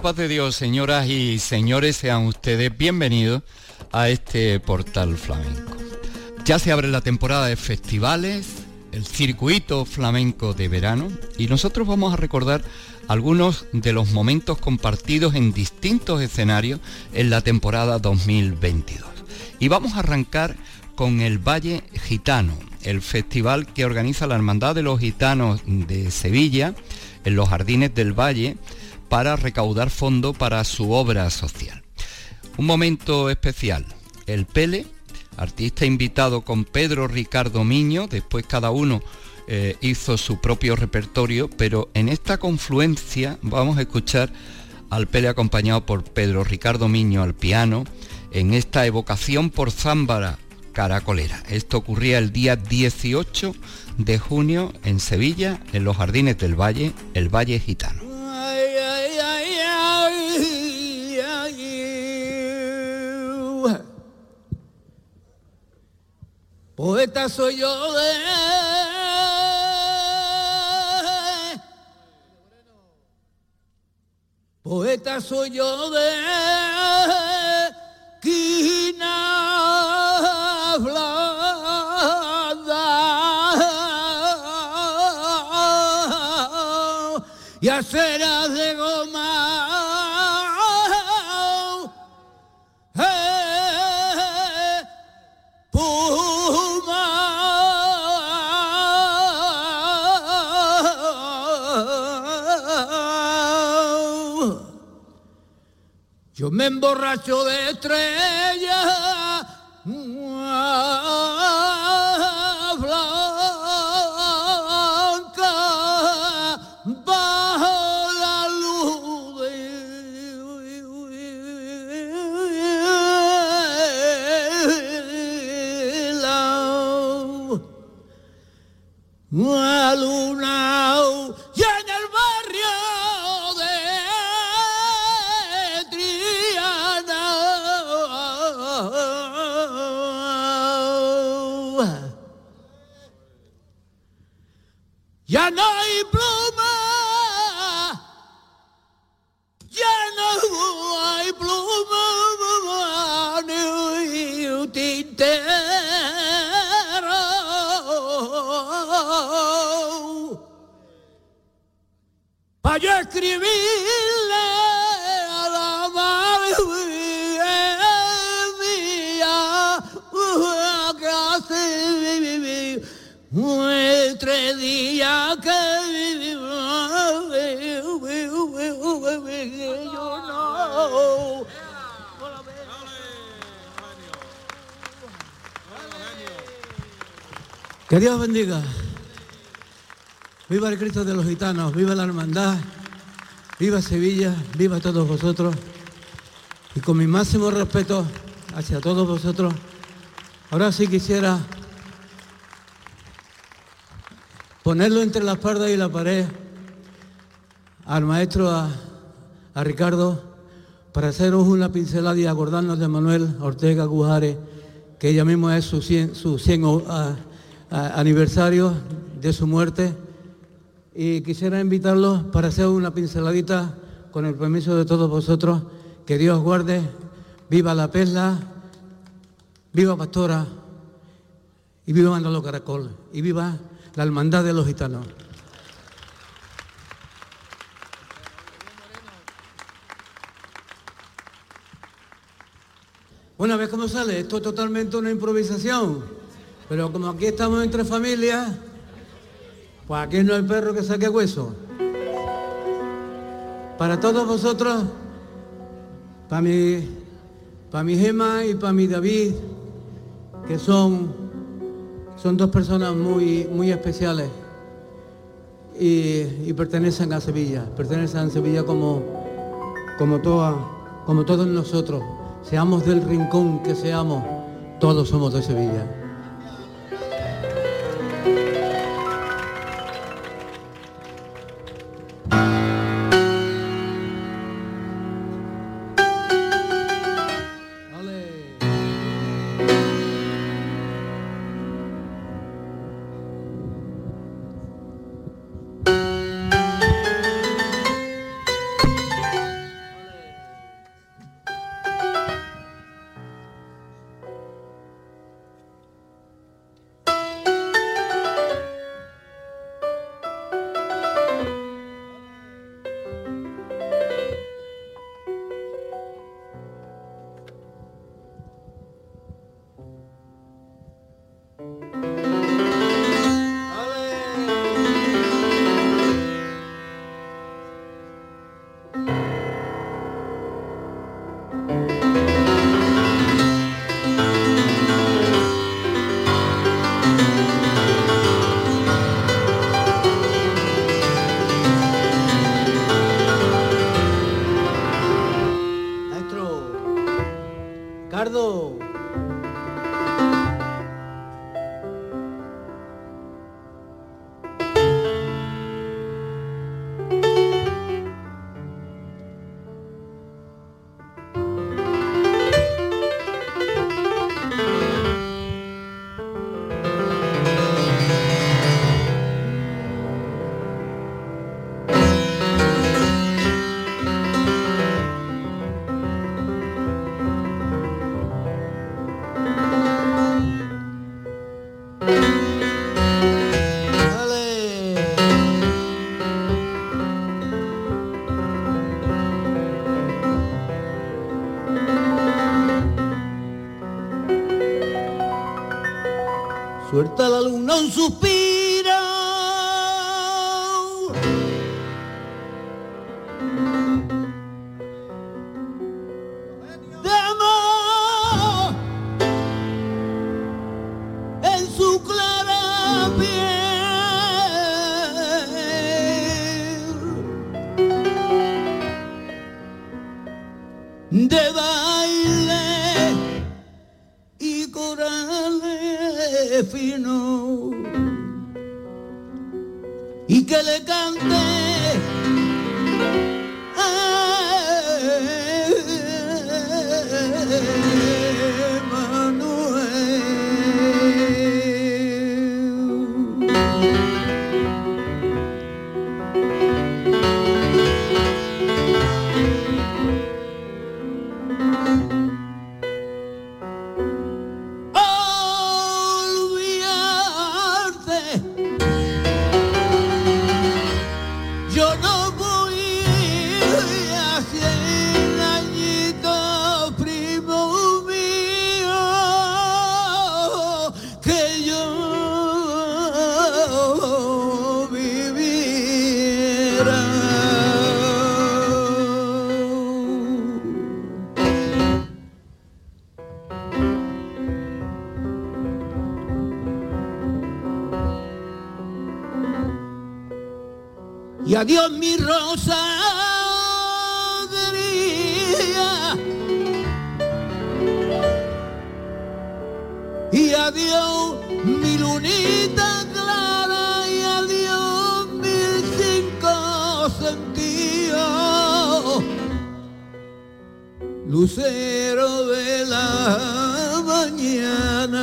paz de Dios, señoras y señores, sean ustedes bienvenidos a este portal flamenco. Ya se abre la temporada de festivales, el circuito flamenco de verano y nosotros vamos a recordar algunos de los momentos compartidos en distintos escenarios en la temporada 2022. Y vamos a arrancar con el Valle Gitano, el festival que organiza la Hermandad de los Gitanos de Sevilla en los Jardines del Valle para recaudar fondo para su obra social. Un momento especial, el Pele, artista invitado con Pedro Ricardo Miño, después cada uno eh, hizo su propio repertorio, pero en esta confluencia vamos a escuchar al Pele acompañado por Pedro Ricardo Miño al piano, en esta evocación por Zámbara Caracolera. Esto ocurría el día 18 de junio en Sevilla, en los Jardines del Valle, el Valle Gitano. Poeta soy yo de Poeta soy yo de Me emborracho de estrellas escribirle a la madre que Que Dios bendiga. Viva el Cristo de los gitanos, viva la hermandad, viva Sevilla, viva todos vosotros. Y con mi máximo respeto hacia todos vosotros, ahora sí quisiera ponerlo entre la espalda y la pared al maestro, a, Ricardo, para haceros una pincelada y acordarnos de Manuel Ortega Gujares, que ella misma es su 100, su 100 aniversario de su muerte y quisiera invitarlos para hacer una pinceladita con el permiso de todos vosotros. Que Dios guarde, viva la Pesla, viva Pastora y viva Manolo Caracol y viva la hermandad de los gitanos. Bueno, ¿ves cómo sale? Esto es totalmente una improvisación, pero como aquí estamos entre familias, pues aquí no hay perro que saque hueso. Para todos vosotros, para mi, para mi Gema y para mi David, que son, son dos personas muy, muy especiales y, pertenecen a Sevilla, pertenecen a Sevilla como, como, toda, como todos nosotros, seamos del rincón que seamos, todos somos de Sevilla. suelta la luna un suspiro. Adiós mi rosa y adiós mi lunita clara y adiós mis cinco sentidos. Lucero de la mañana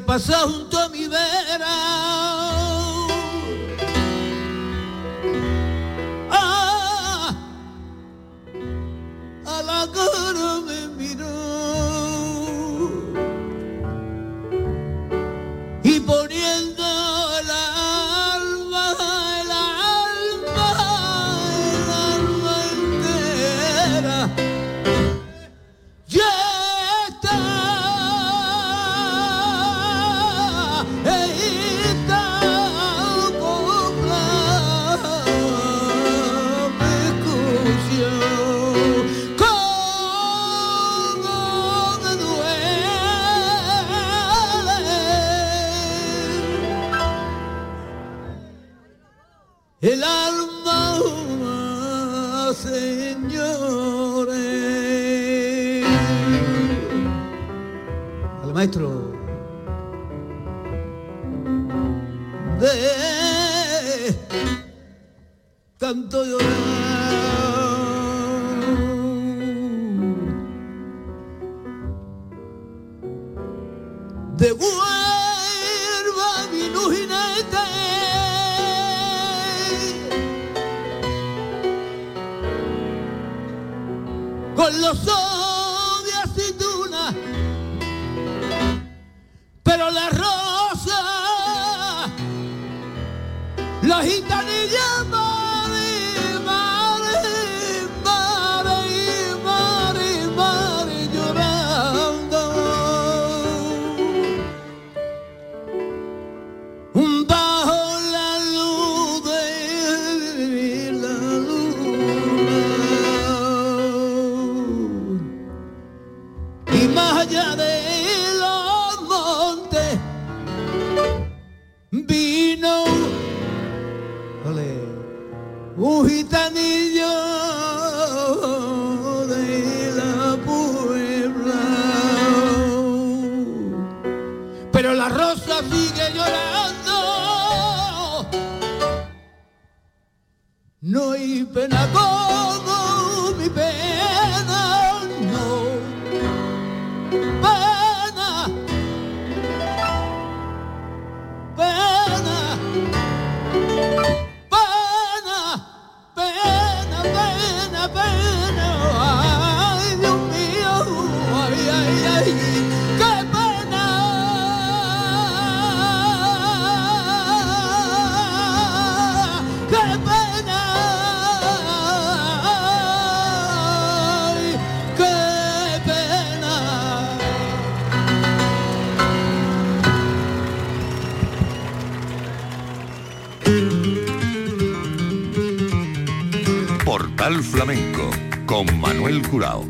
pasar junto a mi vera Maestro. De tanto llorar. devuelva Manuel Curao.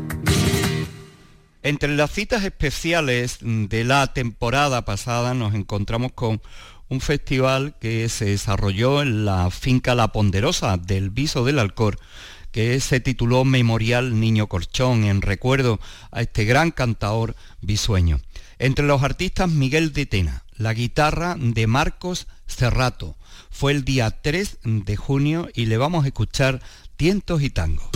Entre las citas especiales de la temporada pasada nos encontramos con un festival que se desarrolló en la finca La Ponderosa del Viso del Alcor, que se tituló Memorial Niño Corchón en recuerdo a este gran cantador bisueño. Entre los artistas Miguel de Tena, la guitarra de Marcos Cerrato. Fue el día 3 de junio y le vamos a escuchar tientos y tango.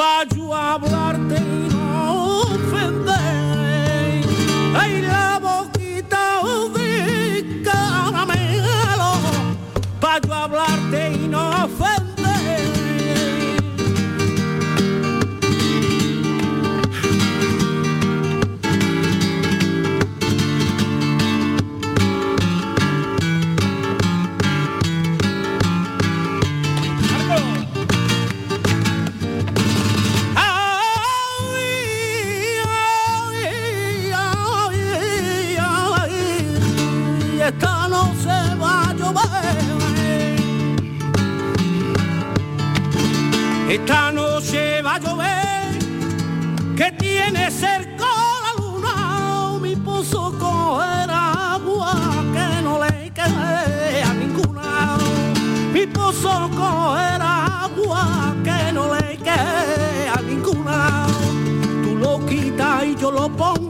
para yo hablarte y no ofender. Ay, la Esta noche va a llover, que tiene cerca la luna, mi pozo coger agua que no le quede a ninguna. Mi pozo coger agua que no le quede a ninguna. Tú lo quitas y yo lo pongo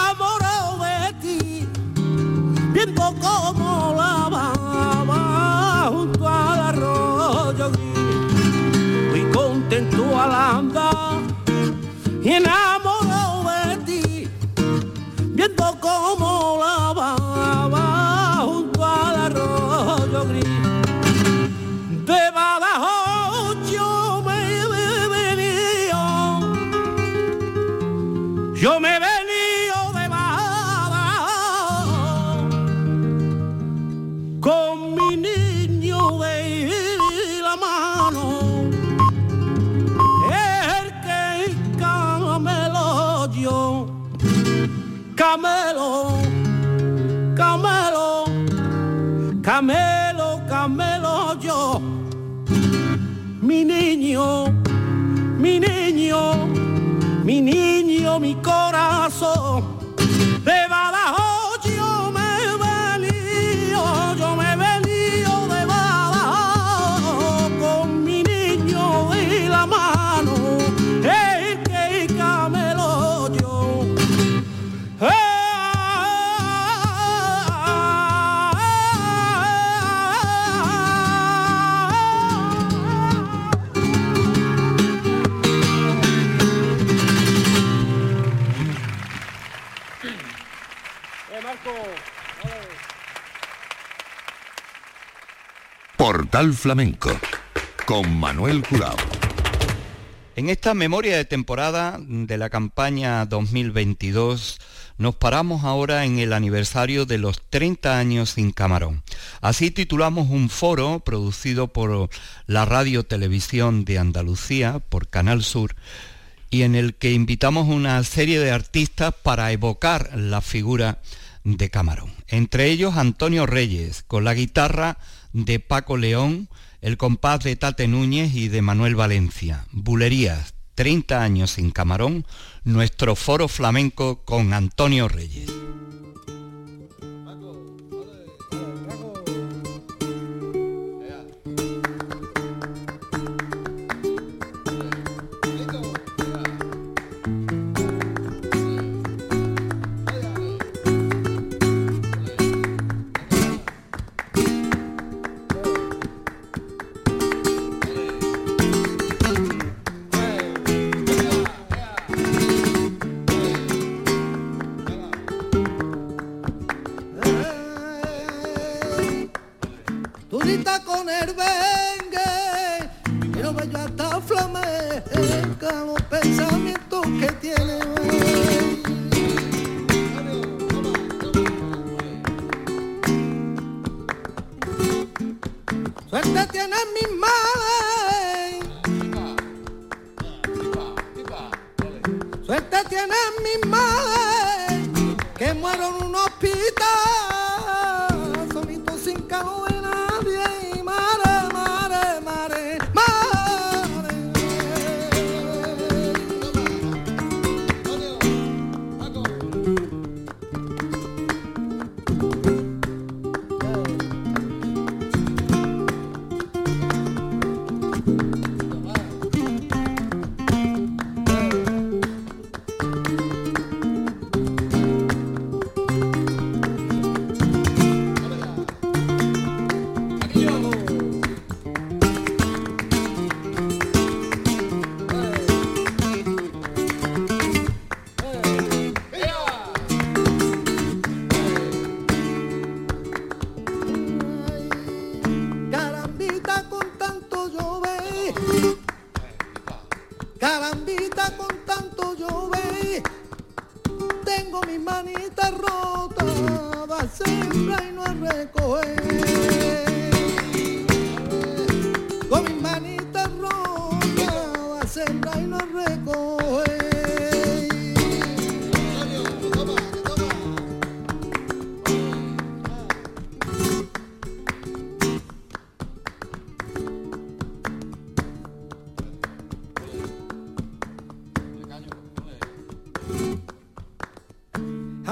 Flamenco con Manuel Curao. En esta memoria de temporada de la campaña 2022 nos paramos ahora en el aniversario de los 30 años sin Camarón. Así titulamos un foro producido por la Radio Televisión de Andalucía, por Canal Sur, y en el que invitamos una serie de artistas para evocar la figura de Camarón. Entre ellos Antonio Reyes, con la guitarra de Paco León, el compás de Tate Núñez y de Manuel Valencia. Bulerías, 30 años sin Camarón, nuestro foro flamenco con Antonio Reyes. Sin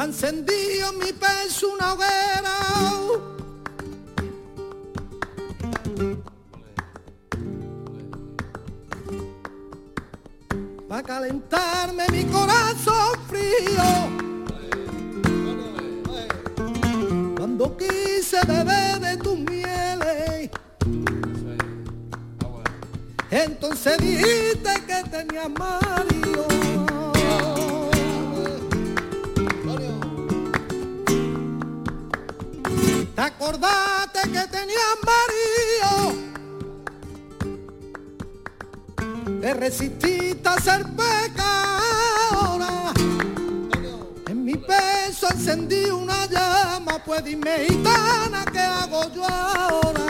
encendido mi pecho una hoguera. para calentarme mi corazón frío. Cuando quise beber de tus mieles, entonces dijiste que tenía marido. ¿Te acordaste que tenías marido? Te resististe a ser pecadora. En mi peso encendí una llama, pues dime gitana, ¿qué hago yo ahora?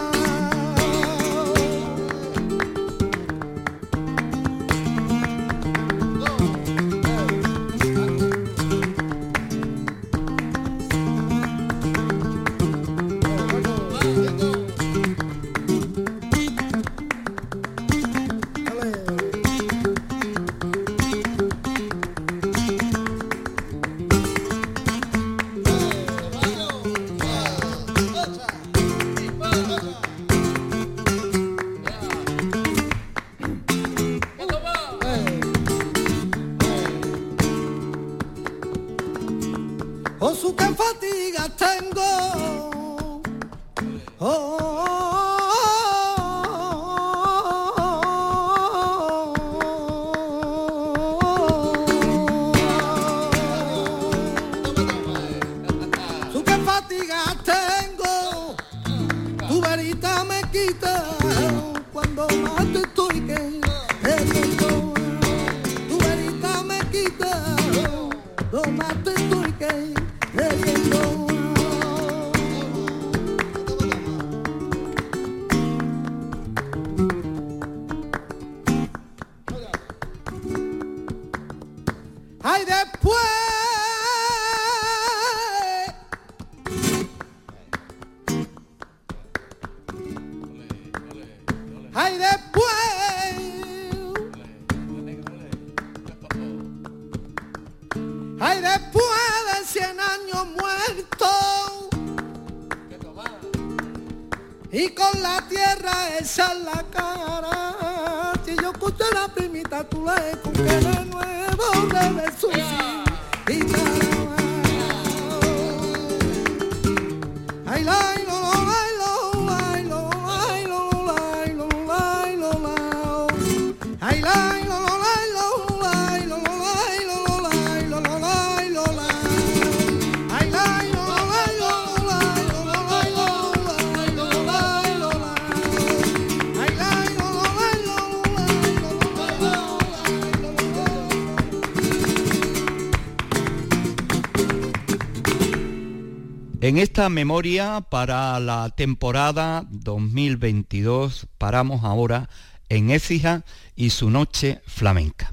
Esta memoria para la temporada 2022 paramos ahora en Écija y su noche flamenca.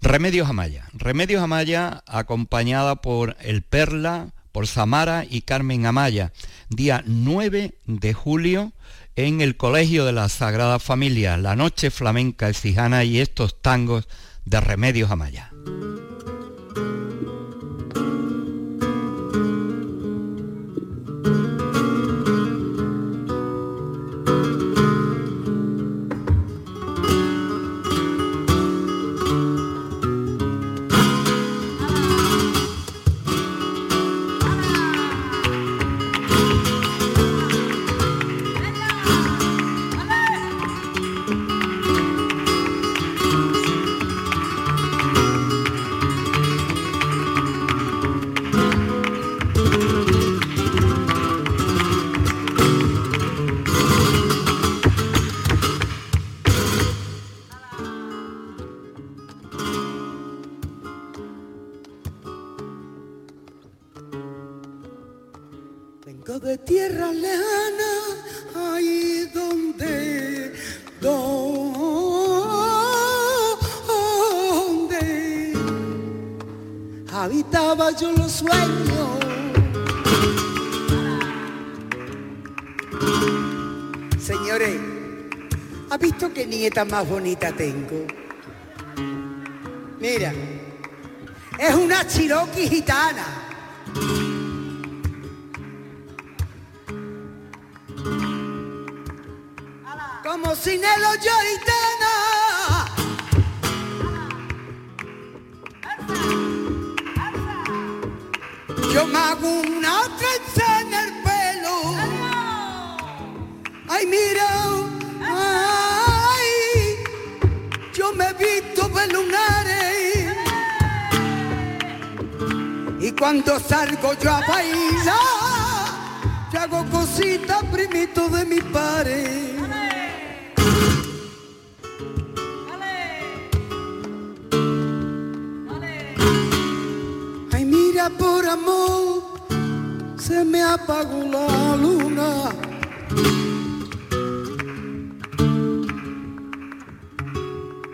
Remedios Amaya. Remedios Amaya acompañada por El Perla, por Samara y Carmen Amaya, día 9 de julio en el Colegio de la Sagrada Familia, la noche flamenca ecijana y estos tangos de Remedios Amaya. Más bonita tengo? Mira, es una chiroqui gitana. Como sin el hoyo gitana. Yo me hago una trenza en el pelo. Ay, mira, cuando salgo yo a bailar, yo hago cositas primito de mi pared. Ay, mira por amor, se me apagó la luna.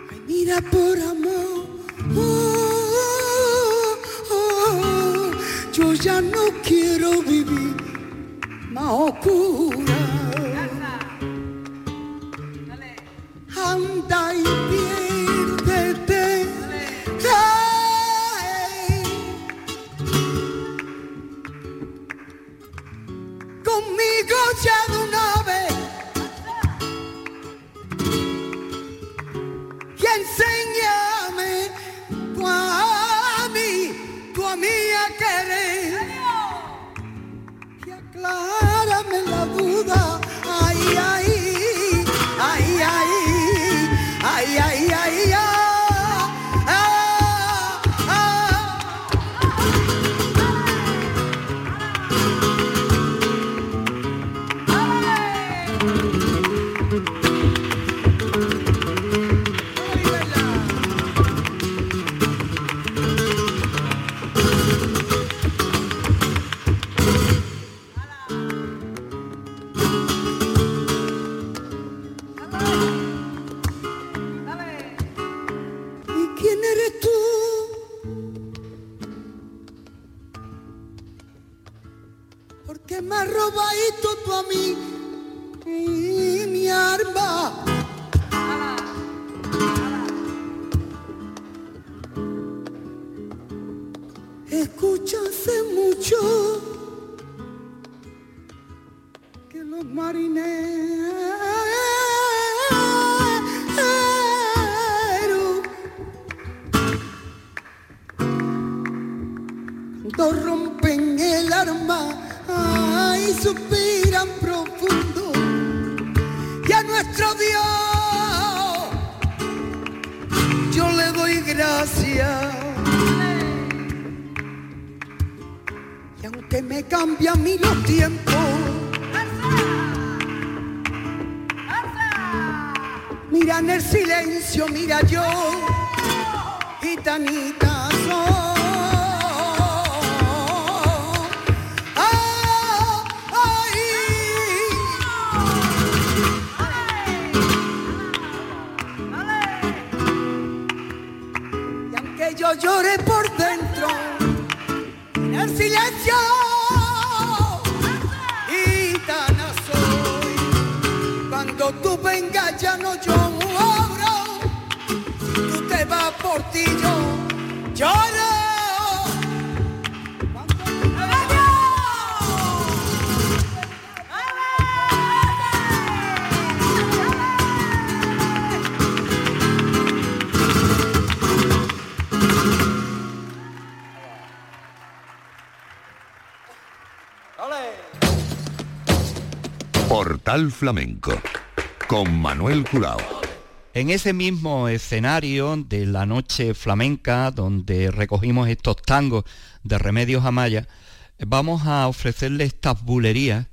Ay, mira por amor, ya no quiero Cuando tú vengas ya no si tú te vas por ti yo lloro. Portal Flamenco con Manuel Curao. En ese mismo escenario de la noche flamenca, donde recogimos estos tangos de Remedios Amaya, vamos a ofrecerle estas bulerías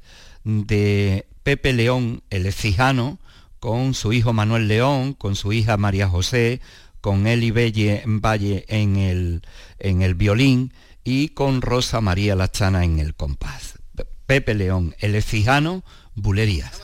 de Pepe León, el ecijano, con su hijo Manuel León, con su hija María José, con Eli Belle Valle en el, en el violín y con Rosa María Lachana en el compás. Pepe León, el Ecijano, Bulerías.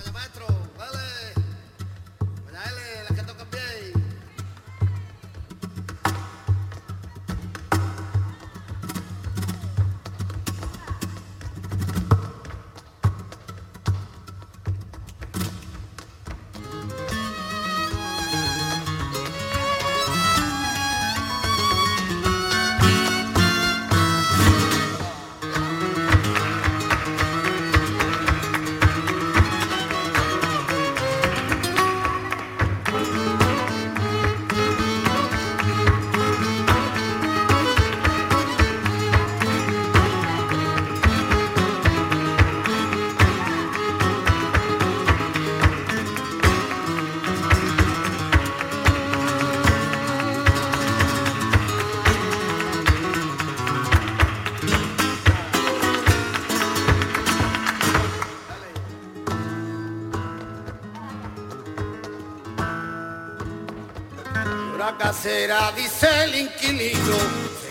Casera, dice el inquilino,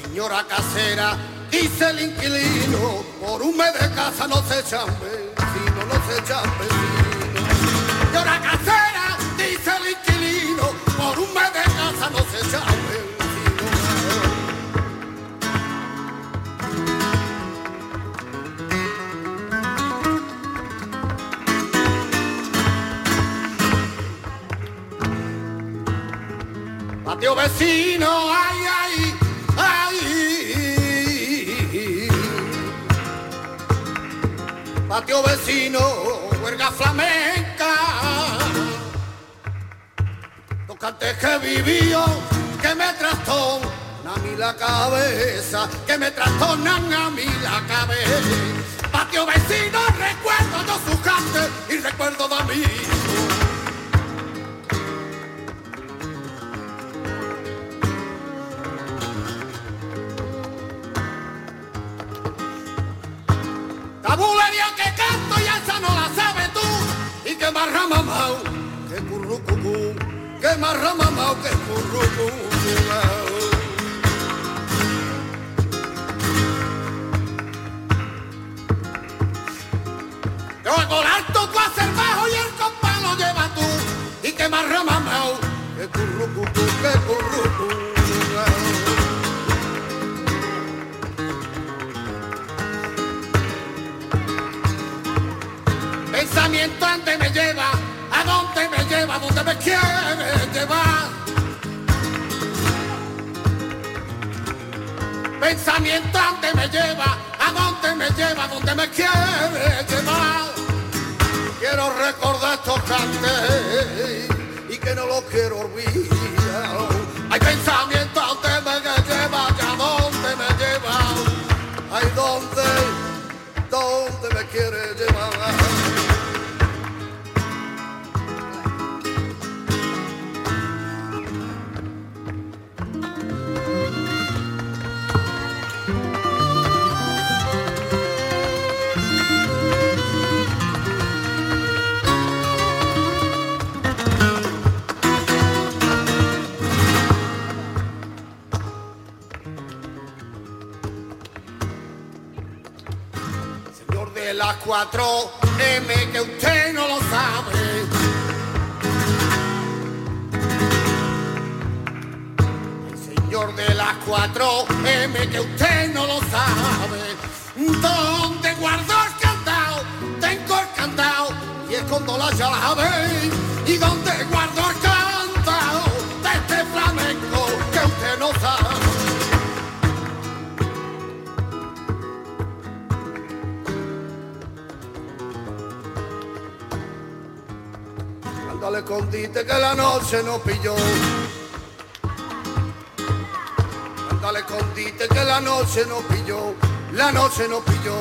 señora casera, dice el inquilino, por un mes de casa no se echan vecinos, no se echan vecinos. Patio vecino, ay, ay, ay. Patio vecino, huelga flamenca. Tocante que vivió, que me trastorna a mí la cabeza, que me trastornan a mí la cabeza. Patio vecino, recuerdo yo su cante y recuerdo de mí. Que canto y esa no la sabes tú. Y que marra mamao, que currucucú, que marra mamao, que currucucú. Yo hago el alto, tú haces el bajo y el compás lo llevas tú. Y que marra mamao, que currucucú, que currucucú. Pensamiento ante me lleva, a dónde me lleva, a dónde me quiere llevar. Pensamiento ante me lleva, a dónde me lleva, a dónde me quiere llevar. Quiero recordar estos cantes y que no los quiero olvidar. Hay pensamiento ante me lleva, a dónde me lleva, hay dónde, dónde me quiere llevar. Las 4M que usted no lo sabe. El señor de las 4M que usted no lo sabe. ¿Dónde guardo el candado? Tengo el candado y escondo la llave. ¿Y dónde guardo el candado de este flamenco que usted no sabe? Cuando le escondite que la noche no pilló. Cuando le escondite que la noche no pilló, la noche no pilló.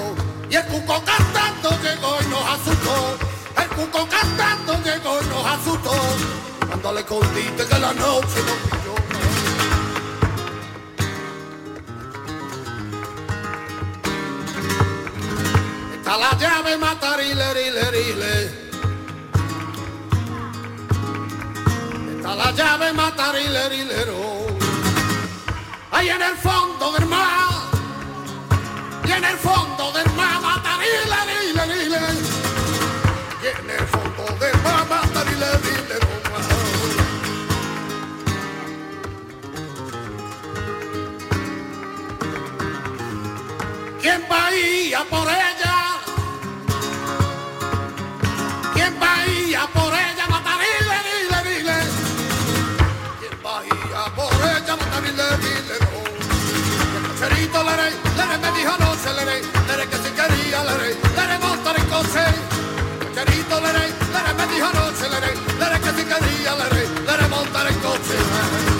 Y el cuco cantando llegó y nos asustó. El cuco cantando llegó y nos asustó. Cuando le escondite que la noche no pilló. llave matarilero. Ahí en el fondo del mar, y en el fondo del mar matarilero Y en el fondo del mar matarilero ¿Quién va a ir a por él? Coche. Cocherito, le rey, me dijo no se le rey, que si quería, le rey, le montar en coche.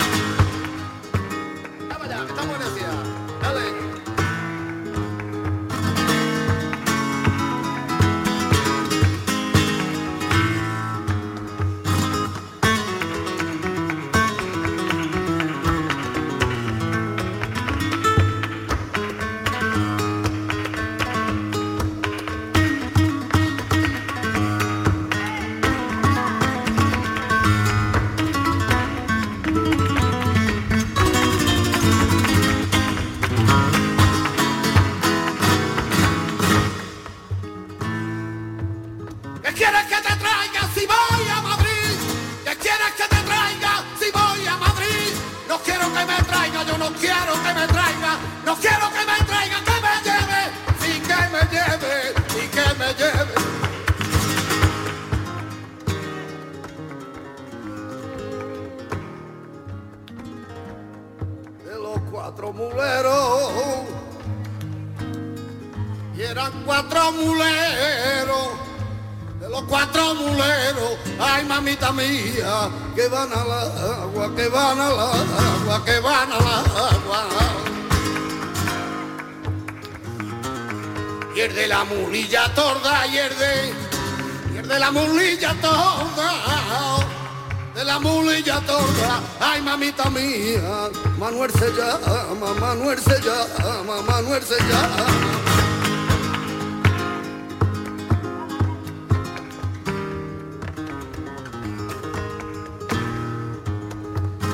Ay mamita mía, Manuel se llama, Manuel se llama, Manuel se llama.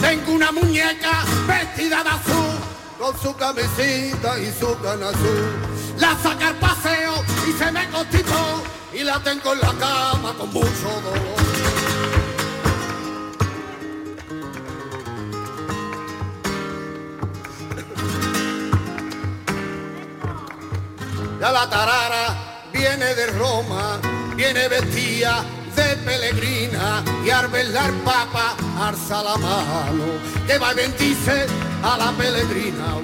Tengo una muñeca vestida de azul, con su camisita y su cana la saca al paseo y se me constipó y la tengo en la cama con mucho dolor. Ya la tarara viene de Roma, viene vestida de peregrina y al verla el papa alza la mano que va a bendice a la peregrina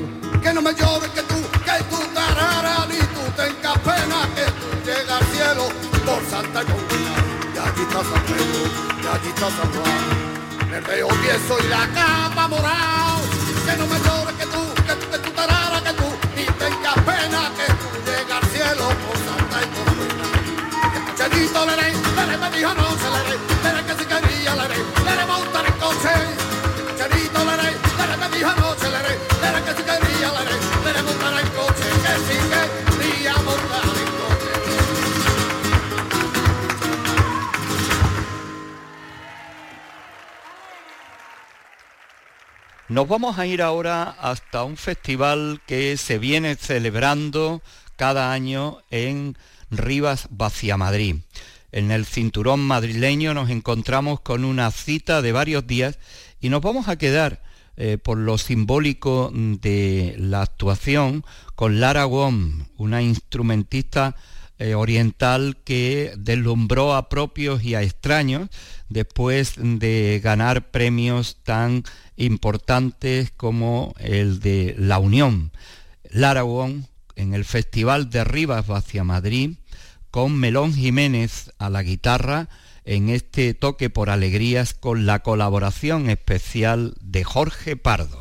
que no me llores que tú, que tú tarara ni tú tengas pena, que tú al cielo por Santa Colina. Y allí está San Pedro, y allí está San Juan, el rey tieso y la capa morado. Que no me llores que tú, que tú tarara, que tú ni tengas pena, que Nos vamos a ir ahora hasta un festival que se viene celebrando cada año en Rivas Vacia Madrid. En el cinturón madrileño nos encontramos con una cita de varios días y nos vamos a quedar eh, por lo simbólico de la actuación con Lara Wong, una instrumentista eh, oriental que deslumbró a propios y a extraños después de ganar premios tan importantes como el de La Unión. Lara Wong en el Festival de Rivas hacia Madrid con Melón Jiménez a la guitarra en este toque por alegrías con la colaboración especial de Jorge Pardo.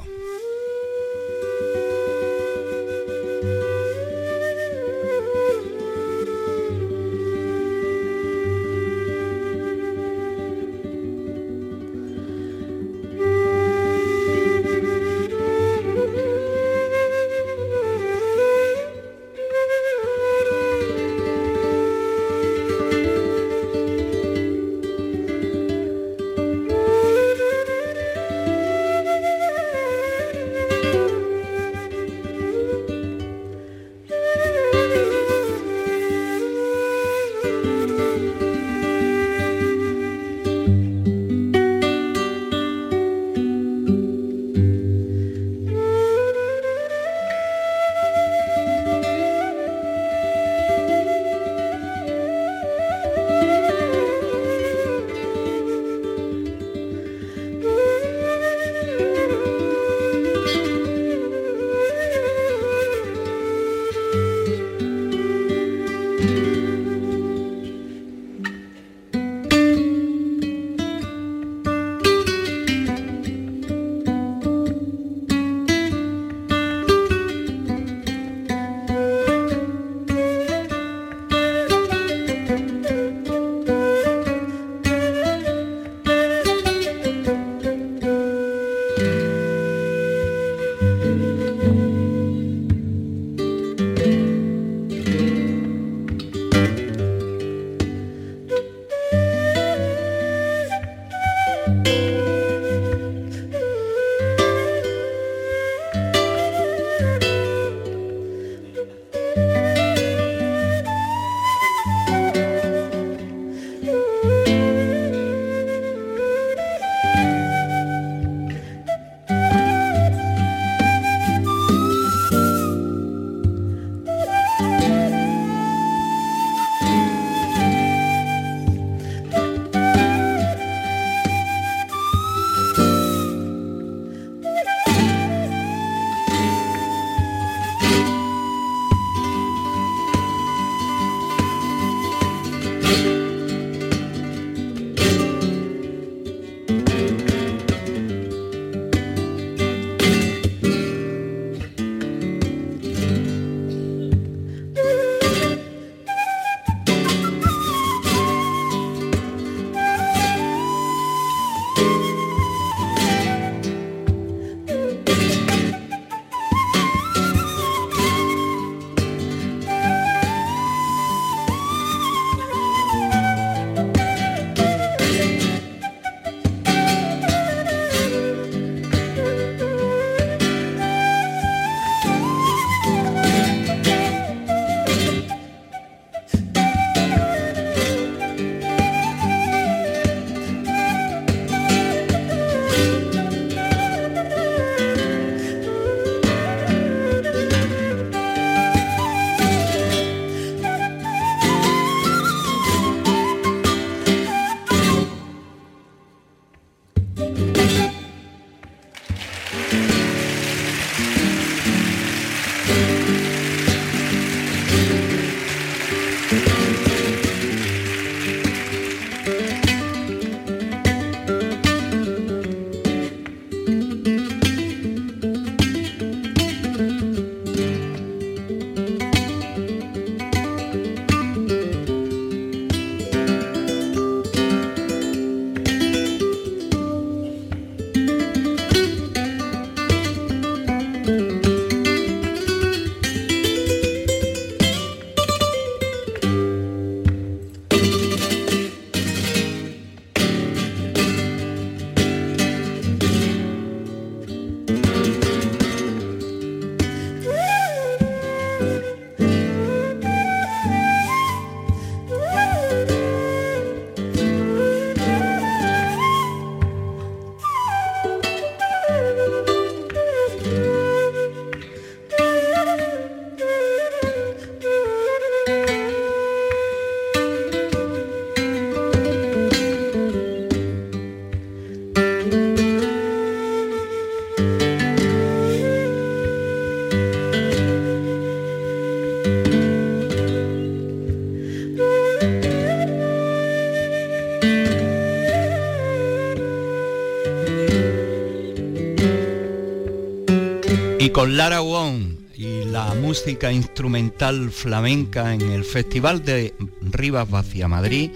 Con Lara Wong y la música instrumental flamenca en el Festival de Rivas Vacia Madrid,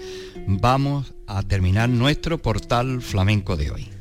vamos a terminar nuestro portal flamenco de hoy.